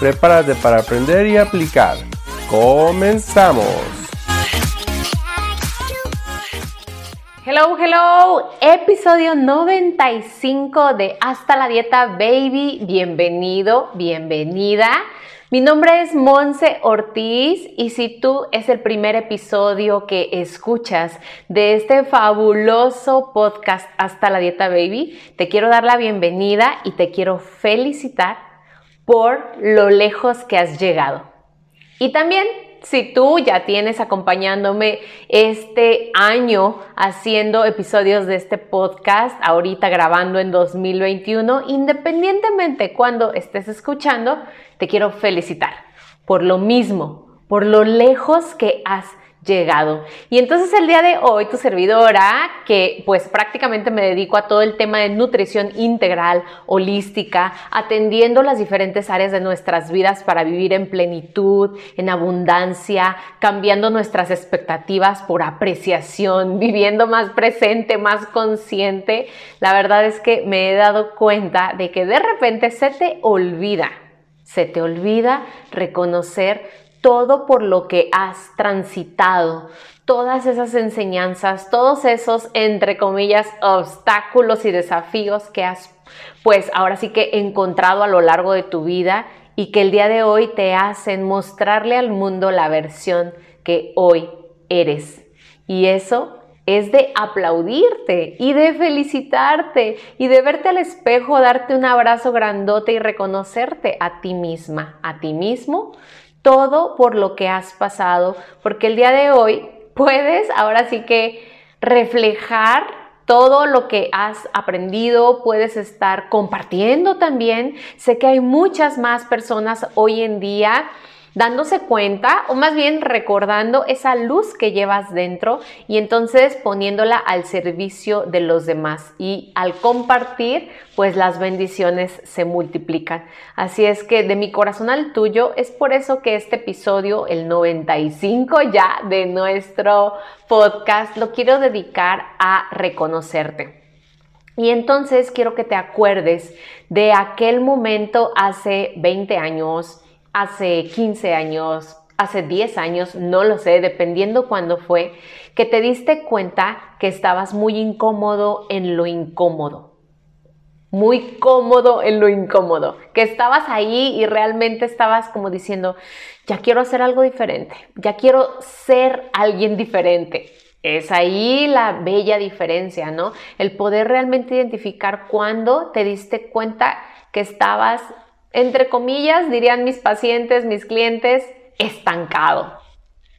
Prepárate para aprender y aplicar. ¡Comenzamos! Hello, hello, episodio 95 de Hasta la Dieta Baby. Bienvenido, bienvenida. Mi nombre es Monse Ortiz y si tú es el primer episodio que escuchas de este fabuloso podcast Hasta la Dieta Baby, te quiero dar la bienvenida y te quiero felicitar por lo lejos que has llegado. Y también si tú ya tienes acompañándome este año haciendo episodios de este podcast, ahorita grabando en 2021, independientemente cuando estés escuchando, te quiero felicitar por lo mismo, por lo lejos que has llegado. Y entonces el día de hoy tu servidora, que pues prácticamente me dedico a todo el tema de nutrición integral, holística, atendiendo las diferentes áreas de nuestras vidas para vivir en plenitud, en abundancia, cambiando nuestras expectativas por apreciación, viviendo más presente, más consciente. La verdad es que me he dado cuenta de que de repente se te olvida, se te olvida reconocer todo por lo que has transitado, todas esas enseñanzas, todos esos, entre comillas, obstáculos y desafíos que has, pues ahora sí que encontrado a lo largo de tu vida y que el día de hoy te hacen mostrarle al mundo la versión que hoy eres. Y eso es de aplaudirte y de felicitarte y de verte al espejo, darte un abrazo grandote y reconocerte a ti misma, a ti mismo todo por lo que has pasado, porque el día de hoy puedes ahora sí que reflejar todo lo que has aprendido, puedes estar compartiendo también. Sé que hay muchas más personas hoy en día dándose cuenta o más bien recordando esa luz que llevas dentro y entonces poniéndola al servicio de los demás y al compartir pues las bendiciones se multiplican. Así es que de mi corazón al tuyo es por eso que este episodio, el 95 ya de nuestro podcast, lo quiero dedicar a reconocerte. Y entonces quiero que te acuerdes de aquel momento hace 20 años, hace 15 años, hace 10 años, no lo sé, dependiendo cuándo fue, que te diste cuenta que estabas muy incómodo en lo incómodo. Muy cómodo en lo incómodo, que estabas ahí y realmente estabas como diciendo, ya quiero hacer algo diferente, ya quiero ser alguien diferente. Es ahí la bella diferencia, ¿no? El poder realmente identificar cuándo te diste cuenta que estabas entre comillas, dirían mis pacientes, mis clientes, estancado.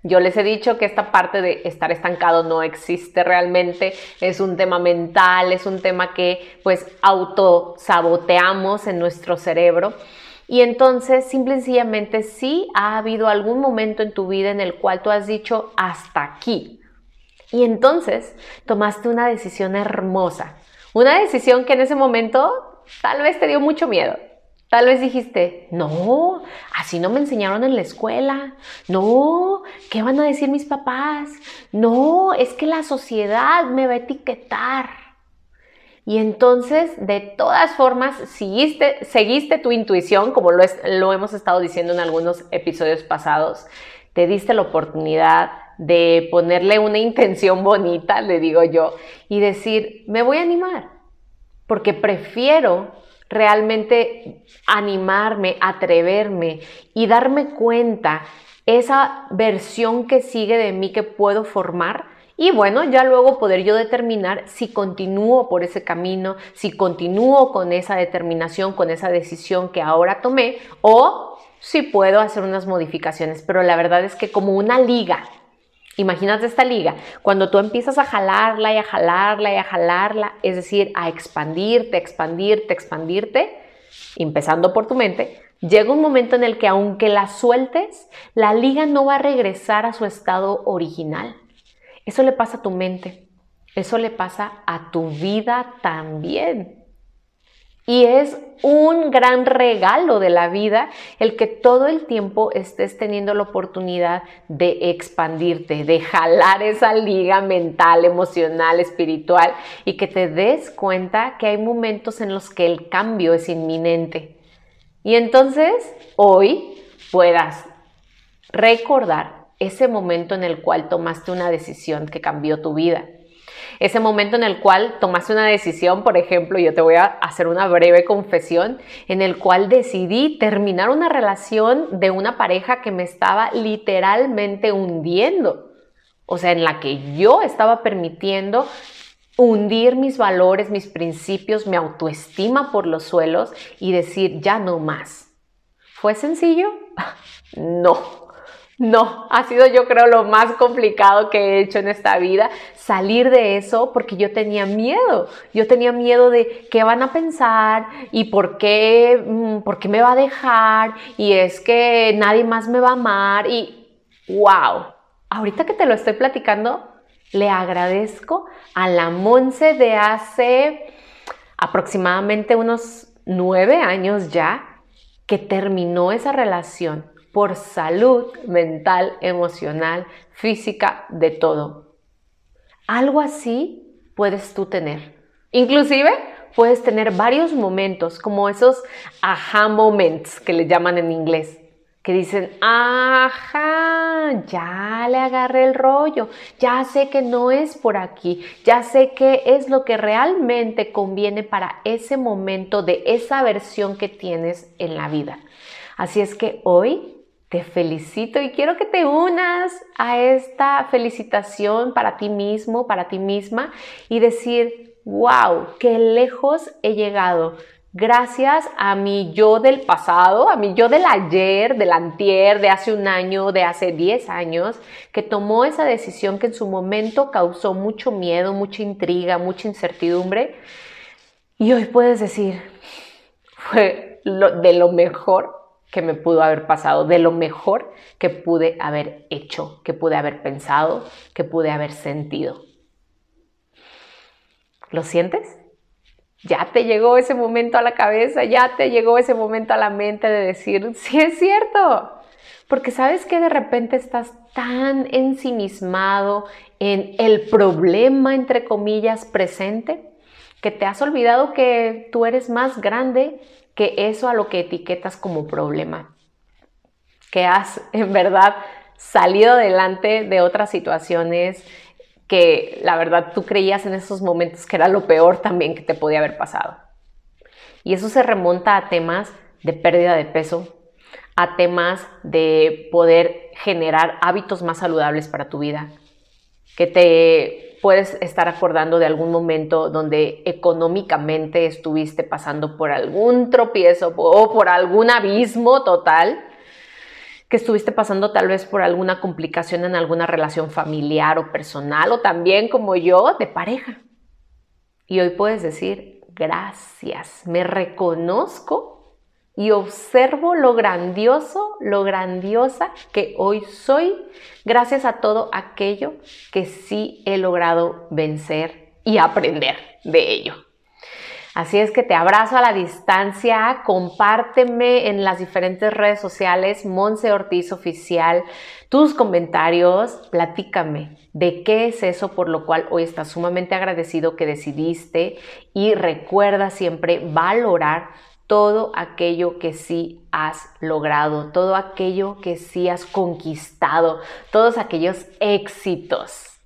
Yo les he dicho que esta parte de estar estancado no existe realmente, es un tema mental, es un tema que pues autosaboteamos en nuestro cerebro. Y entonces, simple y sencillamente, sí ha habido algún momento en tu vida en el cual tú has dicho hasta aquí. Y entonces tomaste una decisión hermosa, una decisión que en ese momento tal vez te dio mucho miedo, Tal vez dijiste, no, así no me enseñaron en la escuela. No, ¿qué van a decir mis papás? No, es que la sociedad me va a etiquetar. Y entonces, de todas formas, seguiste, tu intuición, como lo, lo hemos estado diciendo en algunos episodios pasados. Te diste la oportunidad de ponerle una intención bonita, le digo yo, y decir, me voy a animar, porque prefiero realmente animarme, atreverme y darme cuenta esa versión que sigue de mí que puedo formar y bueno, ya luego poder yo determinar si continúo por ese camino, si continúo con esa determinación, con esa decisión que ahora tomé o si puedo hacer unas modificaciones. Pero la verdad es que como una liga, Imagínate esta liga, cuando tú empiezas a jalarla y a jalarla y a jalarla, es decir, a expandirte, expandirte, expandirte, empezando por tu mente, Llega un momento en el que aunque la sueltes, la liga no va a regresar a su estado original. Eso le pasa a tu mente, eso le pasa a tu vida también. Y es un gran regalo de la vida el que todo el tiempo estés teniendo la oportunidad de expandirte, de jalar esa liga mental, emocional, espiritual y que te des cuenta que hay momentos en los que el cambio es inminente. Y entonces hoy puedas recordar ese momento en el cual tomaste una decisión que cambió tu vida ese momento en el cual tomaste una decisión, por ejemplo, yo te voy a hacer una breve confesión, en el cual decidí terminar una relación de una pareja que me estaba literalmente hundiendo. O sea, en la que yo estaba permitiendo hundir mis valores, mis principios, mi autoestima por los suelos y decir, ya no más. ¿Fue sencillo? No. No, ha sido yo creo lo más complicado que he hecho en esta vida, salir de eso porque yo tenía miedo, yo tenía miedo de qué van a pensar y por qué, mm, por qué me va a dejar y es que nadie más me va a amar y wow, ahorita que te lo estoy platicando, le agradezco a la Monse de hace aproximadamente unos nueve años ya que terminó esa relación por salud mental, emocional, física, de todo. Algo así puedes tú tener. Inclusive puedes tener varios momentos, como esos aha moments que le llaman en inglés, que dicen, ajá, ya le agarré el rollo, ya sé que no es por aquí, ya sé qué es lo que realmente conviene para ese momento de esa versión que tienes en la vida. Así es que hoy te felicito y quiero que te unas a esta felicitación para ti mismo, para ti misma y decir, wow, qué lejos he llegado. Gracias a mi yo del pasado, a mi yo del ayer, del antier, de hace un año, de hace 10 años, que tomó esa decisión que en su momento causó mucho miedo, mucha intriga, mucha incertidumbre. Y hoy puedes decir, fue de lo mejor que me pudo haber pasado, de lo mejor que pude haber hecho, que pude haber pensado, que pude haber sentido. ¿Lo sientes? Ya te llegó ese momento a la cabeza, ya te llegó ese momento a la mente de decir, sí es cierto. Porque sabes que de repente estás tan ensimismado en el problema, entre comillas, presente, que te has olvidado que tú eres más grande que eso a lo que etiquetas como problema. Que has en verdad salido adelante de otras situaciones que la verdad tú creías en esos momentos que era lo peor también que te podía haber pasado. Y eso se remonta a temas de pérdida de peso, a temas de poder generar hábitos más saludables para tu vida, que te puedes estar acordando de algún momento donde económicamente estuviste pasando por algún tropiezo o por algún abismo total, que estuviste pasando tal vez por alguna complicación en alguna relación familiar o personal o también como yo de pareja. Y hoy puedes decir, gracias, me reconozco y observo lo grandioso, lo grandiosa que hoy soy gracias a todo aquello que sí he logrado vencer y aprender de ello. Así es que te abrazo a la distancia, compárteme en las diferentes redes sociales, Monse Ortiz Oficial, tus comentarios, platícame de qué es eso por lo cual hoy estás sumamente agradecido que decidiste y recuerda siempre valorar todo aquello que sí has logrado, todo aquello que sí has conquistado, todos aquellos éxitos.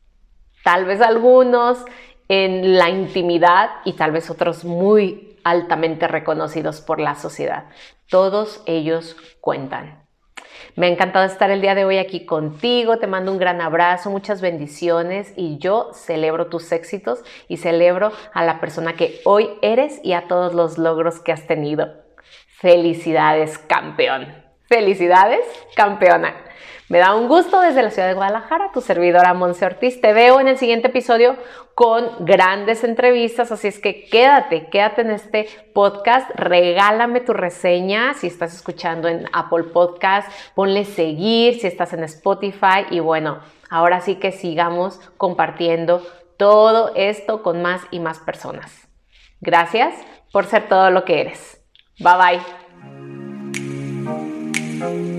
Tal vez algunos en la intimidad y tal vez otros muy altamente reconocidos por la sociedad. Todos ellos cuentan. Me ha encantado estar el día de hoy aquí contigo, te mando un gran abrazo, muchas bendiciones y yo celebro tus éxitos y celebro a la persona que hoy eres y a todos los logros que has tenido. Felicidades, campeón. Felicidades, campeona. Me da un gusto desde la ciudad de Guadalajara, tu servidora Monse Ortiz. Te veo en el siguiente episodio con grandes entrevistas, así es que quédate, quédate en este podcast, regálame tu reseña si estás escuchando en Apple Podcast, ponle seguir si estás en Spotify y bueno, ahora sí que sigamos compartiendo todo esto con más y más personas. Gracias por ser todo lo que eres. Bye bye.